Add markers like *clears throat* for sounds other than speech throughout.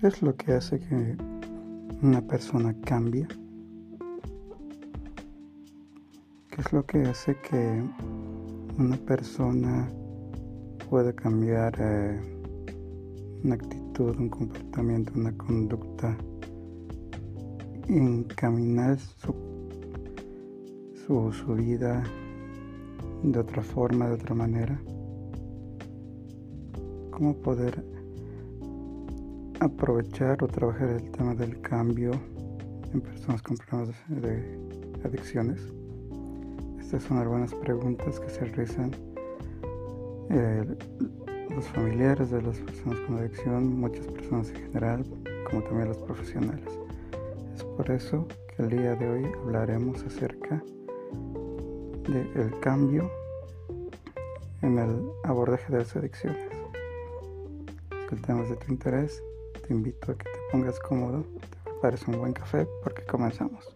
¿Qué es lo que hace que una persona cambie? ¿Qué es lo que hace que una persona pueda cambiar eh, una actitud, un comportamiento, una conducta, encaminar su, su, su vida de otra forma, de otra manera? ¿Cómo poder aprovechar o trabajar el tema del cambio en personas con problemas de adicciones? Estas son algunas preguntas que se realizan eh, los familiares de las personas con adicción, muchas personas en general, como también los profesionales. Es por eso que el día de hoy hablaremos acerca del cambio en el abordaje de las adicciones. Si el tema es de tu interés, invito a que te pongas cómodo, te prepares un buen café porque comenzamos.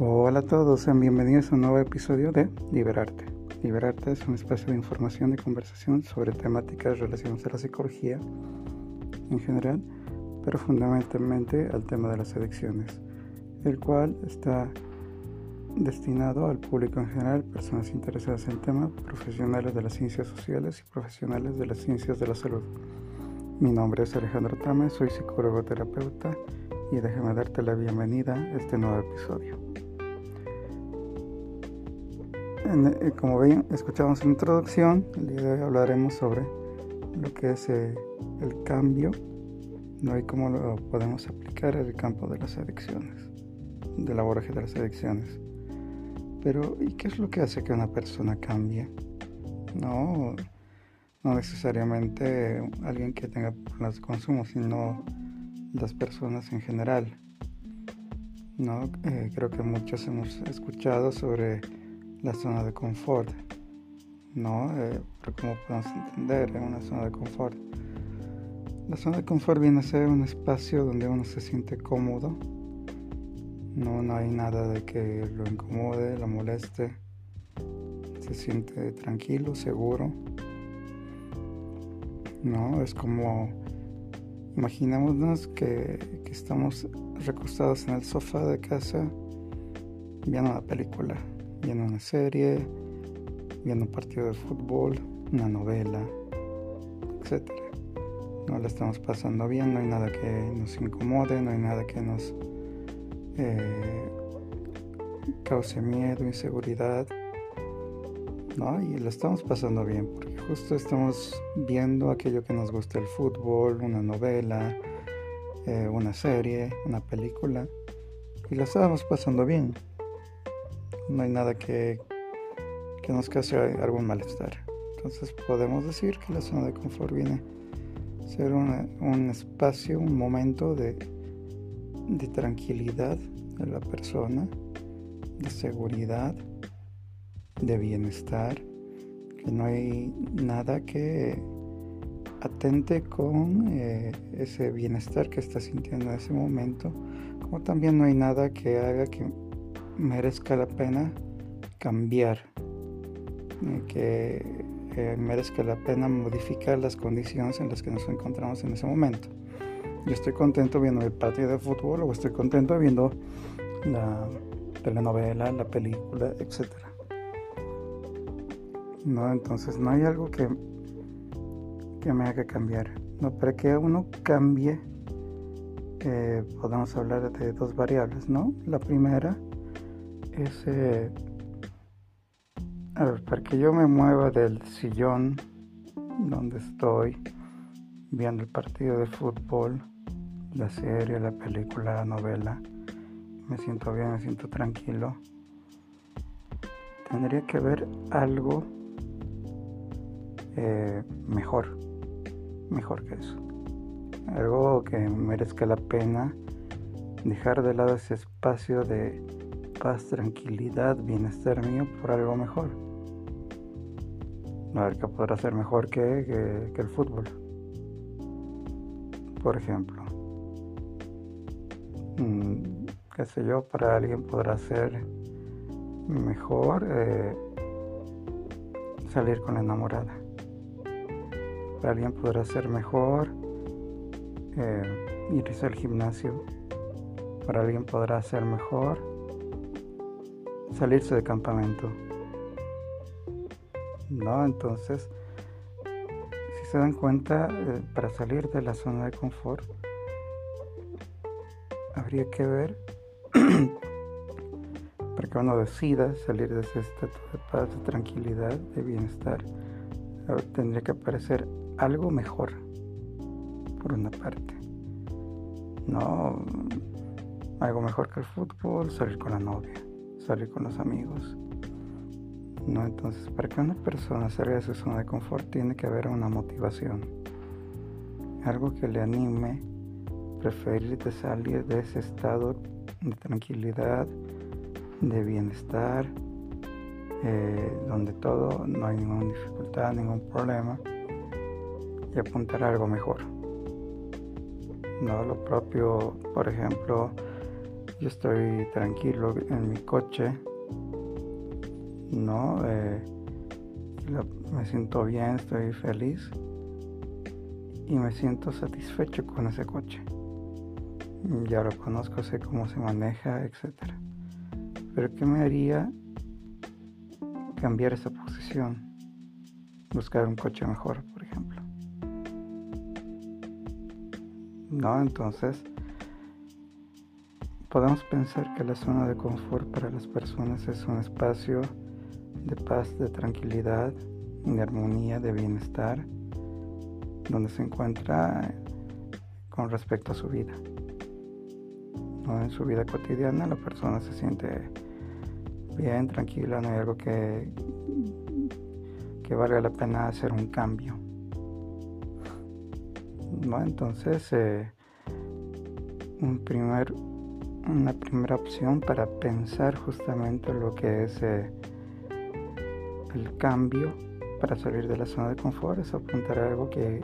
Hola a todos, sean bienvenidos a un nuevo episodio de Liberarte. Liberarte es un espacio de información y conversación sobre temáticas relacionadas a la psicología en general, pero fundamentalmente al tema de las adicciones, el cual está destinado al público en general, personas interesadas en el tema, profesionales de las ciencias sociales y profesionales de las ciencias de la salud. Mi nombre es Alejandro Tame, soy psicólogo terapeuta y déjame darte la bienvenida a este nuevo episodio. Eh, como ven, escuchamos en introducción, el día de hoy hablaremos sobre lo que es eh, el cambio ¿no? y cómo lo podemos aplicar en el campo de las adicciones, del abordaje de las adicciones. Pero, ¿y qué es lo que hace que una persona cambie? No, no necesariamente alguien que tenga problemas de consumo, sino las personas en general. ¿no? Eh, creo que muchos hemos escuchado sobre la zona de confort, ¿no? Eh, pero como podemos entender en una zona de confort. La zona de confort viene a ser un espacio donde uno se siente cómodo, no, no hay nada de que lo incomode, lo moleste. Se siente tranquilo, seguro. No, es como imaginémonos que, que estamos recostados en el sofá de casa viendo una película, viendo una serie, viendo un partido de fútbol, una novela, etc. No la estamos pasando bien, no hay nada que nos incomode, no hay nada que nos eh, cause miedo, inseguridad, ¿no? Y lo estamos pasando bien, porque justo estamos viendo aquello que nos gusta, el fútbol, una novela, eh, una serie, una película, y lo estamos pasando bien. No hay nada que, que nos cause algún malestar. Entonces podemos decir que la zona de confort viene a ser un espacio, un momento de de tranquilidad de la persona, de seguridad, de bienestar, que no hay nada que atente con eh, ese bienestar que está sintiendo en ese momento, como también no hay nada que haga que merezca la pena cambiar, que eh, merezca la pena modificar las condiciones en las que nos encontramos en ese momento. Yo estoy contento viendo el partido de fútbol o estoy contento viendo la telenovela, la película, etc. No, entonces no hay algo que, que me haga cambiar. No, para que uno cambie, eh, podemos hablar de dos variables, ¿no? La primera es, eh, para que yo me mueva del sillón donde estoy viendo el partido de fútbol la serie, la película, la novela. Me siento bien, me siento tranquilo. Tendría que ver algo eh, mejor, mejor que eso. Algo que merezca la pena dejar de lado ese espacio de paz, tranquilidad, bienestar mío por algo mejor. A ver qué podrá ser mejor que, que el fútbol. Por ejemplo. Mm, qué sé yo, para alguien podrá ser mejor eh, salir con la enamorada. Para alguien podrá ser mejor eh, irse al gimnasio. Para alguien podrá ser mejor salirse de campamento. ¿No? Entonces, si se dan cuenta, eh, para salir de la zona de confort, habría que ver *clears throat* para que uno decida salir de ese estado de paz, de tranquilidad, de bienestar, tendría que aparecer algo mejor, por una parte. No algo mejor que el fútbol, salir con la novia, salir con los amigos. No, entonces para que una persona salga de su zona de confort tiene que haber una motivación, algo que le anime, preferir de salir de ese estado de tranquilidad, de bienestar, eh, donde todo no hay ninguna dificultad, ningún problema, y apuntar a algo mejor. No lo propio, por ejemplo, yo estoy tranquilo en mi coche, no, eh, me siento bien, estoy feliz y me siento satisfecho con ese coche. Ya lo conozco, sé cómo se maneja, etcétera. Pero ¿qué me haría cambiar esa posición? Buscar un coche mejor, por ejemplo. ¿No? Entonces, podemos pensar que la zona de confort para las personas es un espacio de paz, de tranquilidad, de armonía, de bienestar, donde se encuentra con respecto a su vida. En su vida cotidiana la persona se siente bien, tranquila, no hay algo que, que valga la pena hacer un cambio. ¿No? Entonces, eh, un primer, una primera opción para pensar justamente lo que es eh, el cambio para salir de la zona de confort es apuntar a algo que,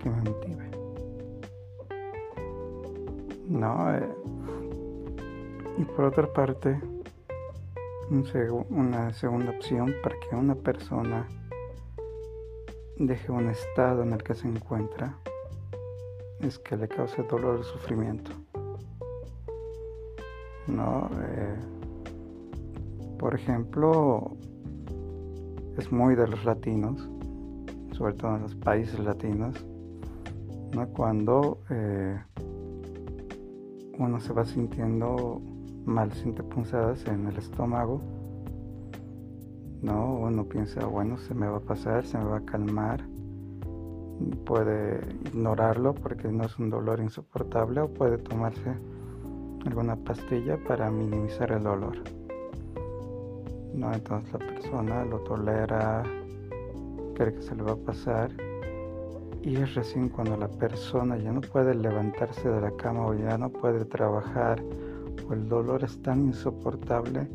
que me motive. No, eh, y por otra parte, una segunda opción para que una persona deje un estado en el que se encuentra es que le cause dolor o sufrimiento. No, eh, por ejemplo, es muy de los latinos, sobre todo en los países latinos, ¿no? cuando eh, uno se va sintiendo mal, siente punzadas en el estómago, ¿no? Uno piensa, bueno, se me va a pasar, se me va a calmar, puede ignorarlo porque no es un dolor insoportable o puede tomarse alguna pastilla para minimizar el dolor. ¿No? Entonces la persona lo tolera, cree que se le va a pasar y es recién cuando la persona ya no puede levantarse de la cama o ya no puede trabajar el dolor es tan insoportable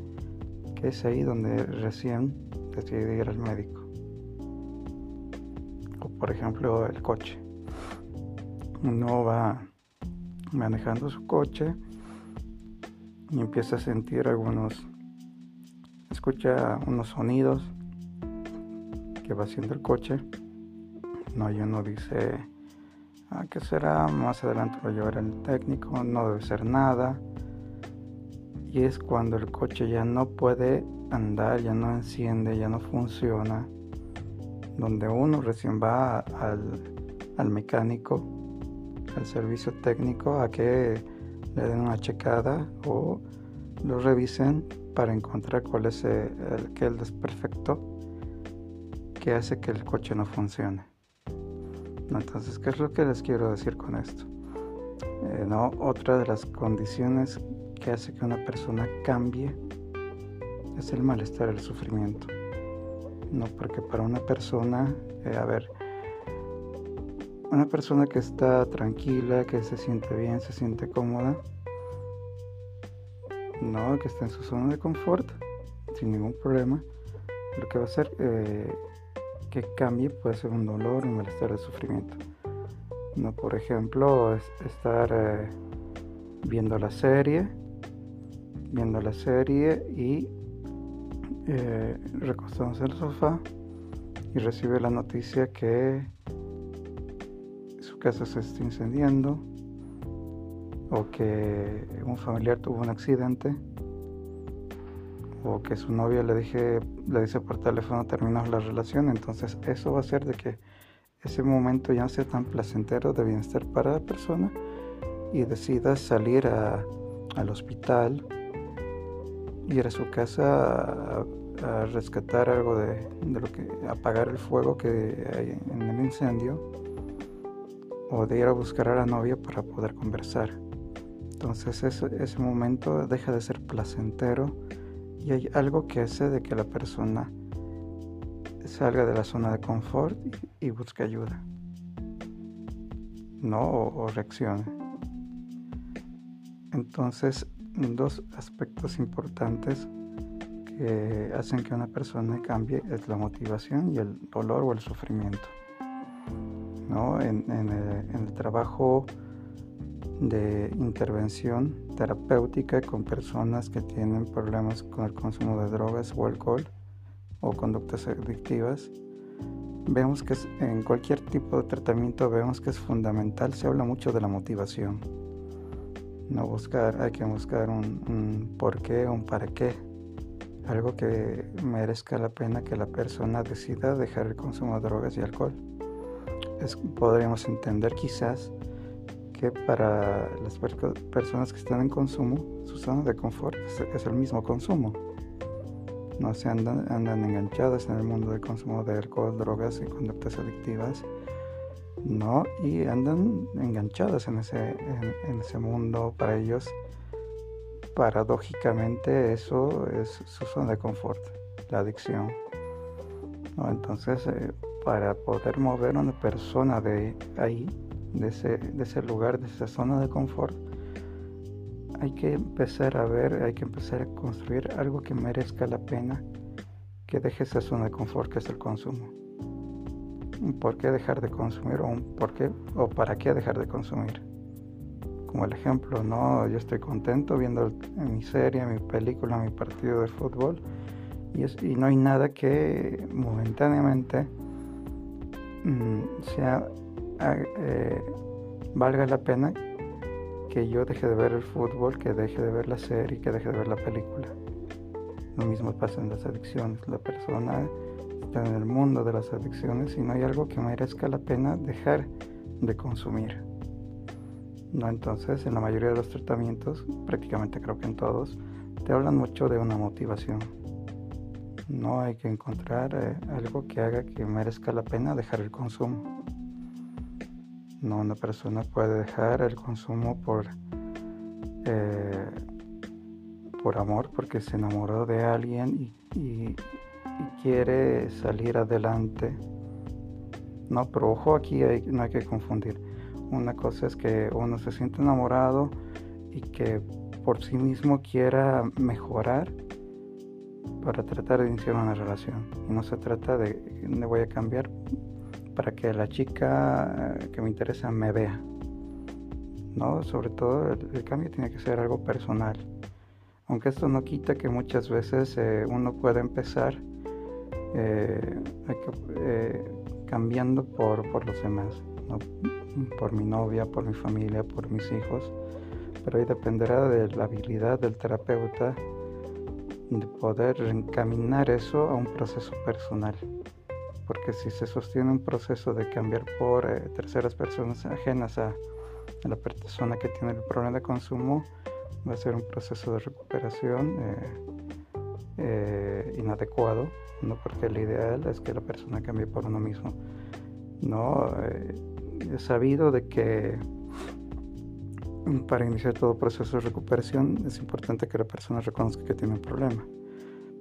que es ahí donde recién decide ir al médico. O por ejemplo el coche. Uno va manejando su coche y empieza a sentir algunos, escucha unos sonidos que va haciendo el coche. No, y uno dice, ah, ¿qué será? Más adelante lo llevará el técnico, no debe ser nada y es cuando el coche ya no puede andar, ya no enciende, ya no funciona, donde uno recién va al, mecánico, al servicio técnico, a que le den una checada o lo revisen para encontrar cuál es el, desperfecto que hace que el coche no funcione. Entonces, ¿qué es lo que les quiero decir con esto? Eh, no, otra de las condiciones que hace que una persona cambie es el malestar, el sufrimiento. No, porque para una persona, eh, a ver, una persona que está tranquila, que se siente bien, se siente cómoda, no, que está en su zona de confort, sin ningún problema, lo que va a hacer eh, que cambie puede ser un dolor, un malestar, el sufrimiento. No, por ejemplo, estar eh, viendo la serie viendo la serie y eh, recostados en el sofá y recibe la noticia que su casa se está incendiando o que un familiar tuvo un accidente o que su novia le dije le dice por teléfono terminó la relación entonces eso va a hacer de que ese momento ya no sea tan placentero de bienestar para la persona y decida salir al hospital ir a su casa a, rescatar algo de, lo que apagar el fuego que hay en el incendio o de ir a buscar a la novia para poder conversar. Entonces ese, ese momento deja de ser placentero y hay algo que hace de que la persona salga de la zona de confort y, busque ayuda no o reaccione. Entonces dos aspectos importantes que hacen que una persona cambie es la motivación y el dolor o el sufrimiento. ¿no? En, el, trabajo de intervención terapéutica con personas que tienen problemas con el consumo de drogas o alcohol o conductas adictivas, vemos que en cualquier tipo de tratamiento vemos que es fundamental, se habla mucho de la motivación no buscar, hay que buscar un, por qué, un para qué, algo que merezca la pena que la persona decida dejar el consumo de drogas y alcohol. podríamos entender quizás que para las personas que están en consumo, su zona de confort es, el mismo consumo. No se andan, andan enganchadas en el mundo del consumo de alcohol, drogas y conductas adictivas ¿no? Y andan enganchadas en ese, en, ese mundo para ellos. Paradójicamente eso es su zona de confort, la adicción. Entonces, eh, para poder mover a una persona de ahí, de ese, de ese lugar, de esa zona de confort, hay que empezar a ver, hay que empezar a construir algo que merezca la pena que deje esa zona de confort que es el consumo por qué dejar de consumir o por qué o para qué dejar de consumir. Como el ejemplo, no, yo estoy contento viendo mi serie, mi película, mi partido de fútbol y, no hay nada que momentáneamente mm, sea eh, valga la pena que yo deje de ver el fútbol, que deje de ver la serie, que deje de ver la película. Lo mismo pasa en las adicciones. La persona en el mundo de las adicciones y no hay algo que merezca la pena dejar de consumir. No, entonces en la mayoría de los tratamientos, prácticamente creo que en todos, te hablan mucho de una motivación. No hay que encontrar eh, algo que haga que merezca la pena dejar el consumo. No, una persona puede dejar el consumo por eh, por amor, porque se enamoró de alguien y, y quiere salir adelante. No, pero ojo aquí no hay que confundir. Una cosa es que uno se siente enamorado y que por sí mismo quiera mejorar para tratar de iniciar una relación. Y no se trata de me voy a cambiar para que la chica que me interesa me vea. No, sobre todo el, cambio tiene que ser algo personal. Aunque esto no quita que muchas veces eh, uno pueda empezar eh, eh, cambiando por, por, los demás, por mi novia, por mi familia, por mis hijos, pero ahí dependerá de la habilidad del terapeuta de poder encaminar eso a un proceso personal. Porque si se sostiene un proceso de cambiar por eh, terceras personas ajenas a, la persona que tiene el problema de consumo, va a ser un proceso de recuperación inadecuado ¿no? porque el ideal es que la persona cambie por uno mismo. ¿no? Eh, sabido de que para iniciar todo proceso de recuperación es importante que la persona reconozca que tiene un problema.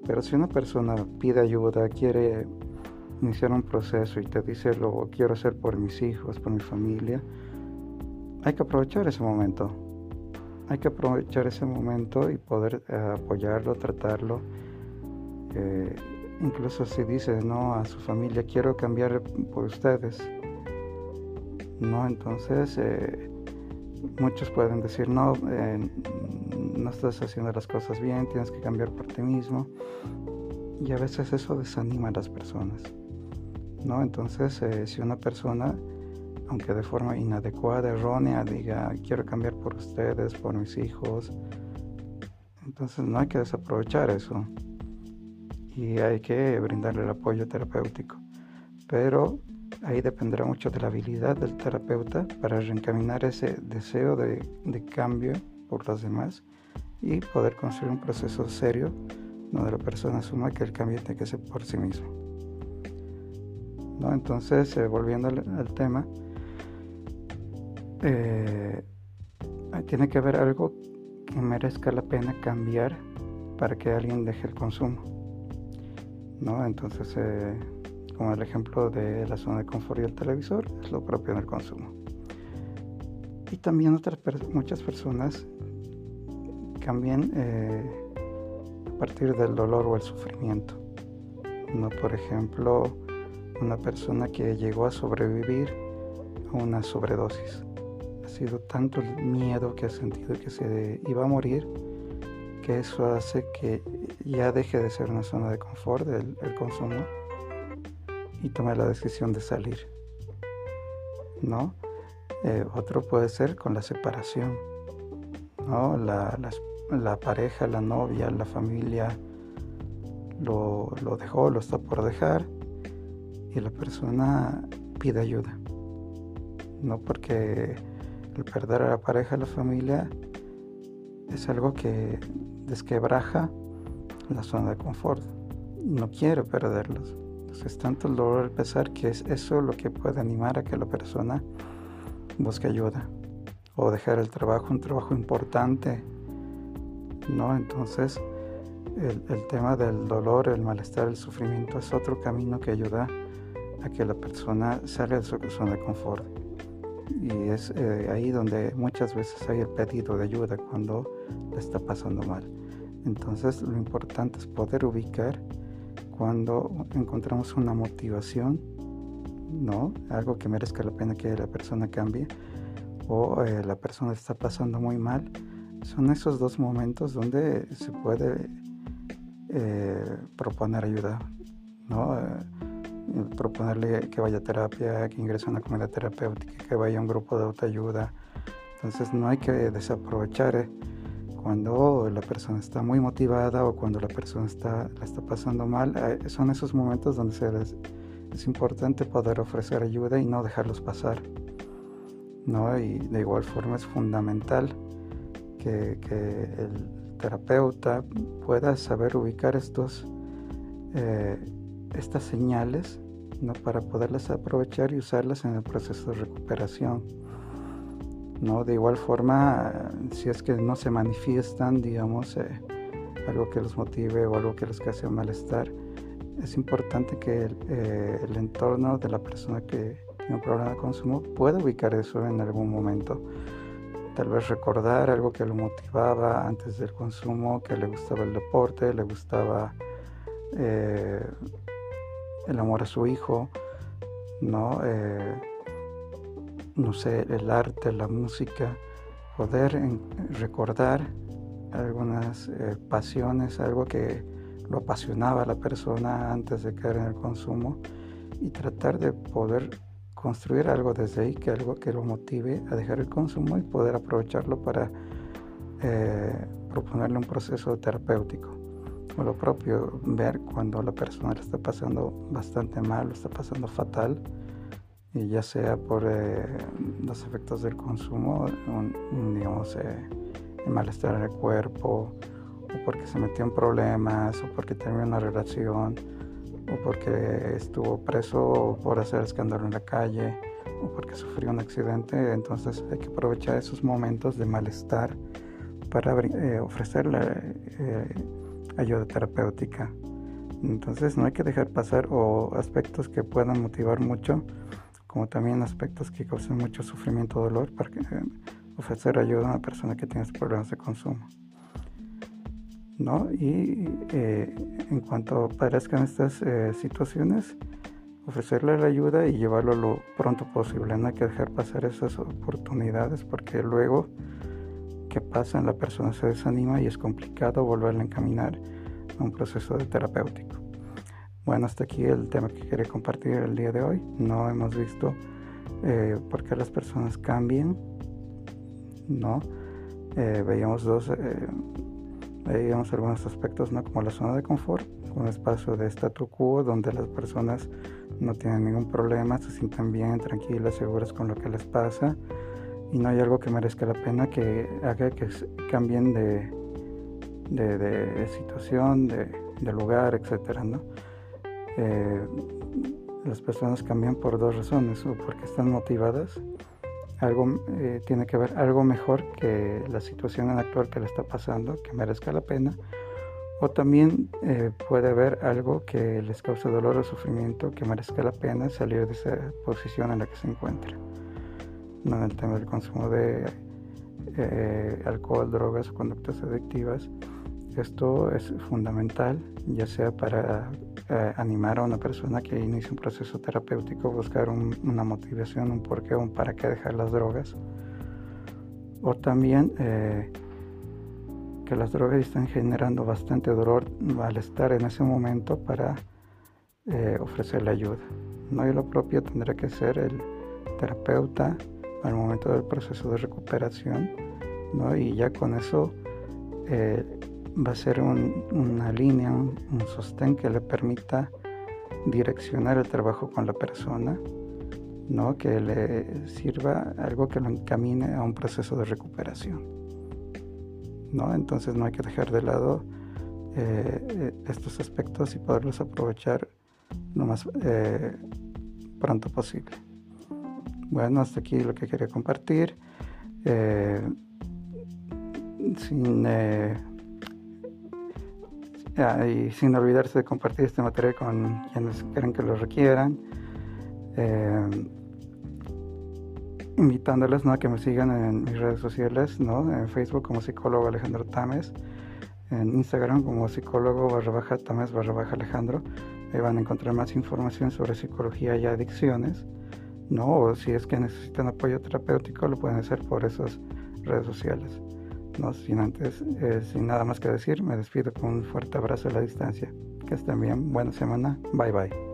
Pero si una persona pide ayuda, quiere iniciar un proceso y te dice lo quiero hacer por mis hijos, por mi familia, hay que aprovechar ese momento. Hay que aprovechar ese momento y poder eh, apoyarlo, tratarlo. Incluso si dice no a su familia quiero cambiar por ustedes no entonces eh, muchos pueden decir no eh, no estás haciendo las cosas bien tienes que cambiar por ti mismo y a veces eso desanima a las personas. ¿no? Entonces, si una persona, aunque de forma inadecuada, errónea, diga, quiero cambiar por ustedes, por mis hijos, entonces no hay que desaprovechar eso y hay que brindarle el apoyo terapéutico. Pero ahí dependerá mucho de la habilidad del terapeuta para reencaminar ese deseo de, de cambio por los demás y poder construir un proceso serio donde la persona asuma que el cambio tiene que ser por sí mismo. ¿No? Entonces, eh, volviendo al, tema, eh, tiene que haber algo que merezca la pena cambiar para que alguien deje el consumo. ¿no? Entonces, eh, como el ejemplo de la zona de confort y el televisor, es lo propio en el consumo. Y también otras muchas personas cambian eh, a partir del dolor o el sufrimiento. Por ejemplo, una persona que llegó a sobrevivir a una sobredosis. Sido tanto el miedo que ha sentido que se iba a morir que eso hace que ya deje de ser una zona de confort el, consumo y tome la decisión de salir. ¿No? Eh, otro puede ser con la separación. ¿no? La, la, pareja, la novia, la familia lo, lo dejó, lo está por dejar y la persona pide ayuda. No porque el perder a la pareja, la familia, es algo que desquebraja la zona de confort. No quiere perderlos. Entonces, tanto el dolor, el pesar, que es eso lo que puede animar a que la persona busque ayuda o dejar el trabajo, un trabajo importante. ¿no? Entonces, el tema del dolor, el malestar, el sufrimiento es otro camino que ayuda a que la persona salga de su zona de confort y es eh, ahí donde muchas veces hay el pedido de ayuda cuando le está pasando mal. Entonces lo importante es poder ubicar cuando encontramos una motivación, ¿no? Algo que merezca la pena que la persona cambie o eh, la persona está pasando muy mal. Son esos dos momentos donde se puede eh, proponer ayuda, ¿no? Proponerle que vaya a terapia, que ingrese a una comunidad terapéutica, que vaya a un grupo de autoayuda. Entonces no hay que desaprovechar eh, cuando la persona está muy motivada o cuando la persona está, la está pasando mal. Eh, son esos momentos donde se es importante poder ofrecer ayuda y no dejarlos pasar. ¿no? Y de igual forma es fundamental que, que el terapeuta pueda saber ubicar estos eh, estas señales ¿no? para poderlas aprovechar y usarlas en el proceso de recuperación. ¿no? De igual forma, si es que no se manifiestan, digamos, eh, algo que los motive o algo que les cause malestar, es importante que el, eh, el, entorno de la persona que tiene un problema de consumo pueda ubicar eso en algún momento. Tal vez recordar algo que lo motivaba antes del consumo, que le gustaba el deporte, le gustaba eh, el amor a su hijo, ¿no? Eh, no sé, el arte, la música, poder recordar algunas eh, pasiones, algo que lo apasionaba a la persona antes de caer en el consumo y tratar de poder construir algo desde ahí, que algo que lo motive a dejar el consumo y poder aprovecharlo para eh, proponerle un proceso terapéutico o lo propio, ver cuando la persona le está pasando bastante mal, lo está pasando fatal, y ya sea por eh, los efectos del consumo, digamos, eh, el malestar en el cuerpo, o porque se metió en problemas, o porque terminó una relación, o porque estuvo preso por hacer escándalo en la calle, o porque sufrió un accidente, entonces hay que aprovechar esos momentos de malestar para eh, ofrecerle ayuda terapéutica. Entonces no hay que dejar pasar o aspectos que puedan motivar mucho, como también aspectos que causen mucho sufrimiento o dolor para eh, ofrecer ayuda a una persona que tiene problemas de consumo. ¿No? Y eh, en cuanto aparezcan estas eh, situaciones, ofrecerle la ayuda y llevarlo lo pronto posible. No hay que dejar pasar esas oportunidades porque luego que pasa, la persona se desanima y es complicado volverla a encaminar a un proceso de terapéutico. Bueno, hasta aquí el tema que quería compartir el día de hoy. No hemos visto eh, por qué las personas cambian, ¿no? Eh, veíamos dos, eh, veíamos algunos aspectos, ¿no? Como la zona de confort, un espacio de statu quo donde las personas no tienen ningún problema, se sienten bien, tranquilas, seguras con lo que les pasa y no hay algo que merezca la pena que haga que cambien de, situación, de, lugar, ¿no? Eh, las personas cambian por dos razones, o porque están motivadas, algo eh, tiene que ver algo mejor que la situación actual que le está pasando, que merezca la pena, o también eh, puede haber algo que les cause dolor o sufrimiento que merezca la pena salir de esa posición en la que se encuentra. En el tema del consumo de alcohol, drogas o conductas adictivas, esto es fundamental, ya sea para eh, animar a una persona que inicie un proceso terapéutico, buscar una motivación, un porqué, un para qué dejar las drogas, o también eh, que las drogas están generando bastante dolor al estar en ese momento para eh, ofrecerle ayuda. No y lo propio tendrá que ser el terapeuta al momento del proceso de recuperación, ¿no? y ya con eso va a ser una línea, un, sostén que le permita direccionar el trabajo con la persona, ¿no? que le sirva algo que lo encamine a un proceso de recuperación. ¿no? Entonces no hay que dejar de lado eh, estos aspectos y poderlos aprovechar lo más eh, pronto posible. Bueno, hasta aquí lo que quería compartir. Eh, sin y sin olvidarse de compartir este material con quienes creen que lo requieran. Eh, invitándoles ¿no? a que me sigan en mis redes sociales, ¿no? en Facebook como psicólogo Alejandro Tames, en Instagram como psicólogo barra baja Tames barra baja Alejandro. Ahí van a encontrar más información sobre psicología y adicciones, ¿no? o si es que necesitan apoyo terapéutico, lo pueden hacer por esas redes sociales. No sin antes, eh, sin nada más que decir, me despido con un fuerte abrazo a la distancia. Que estén bien, buena semana, bye bye.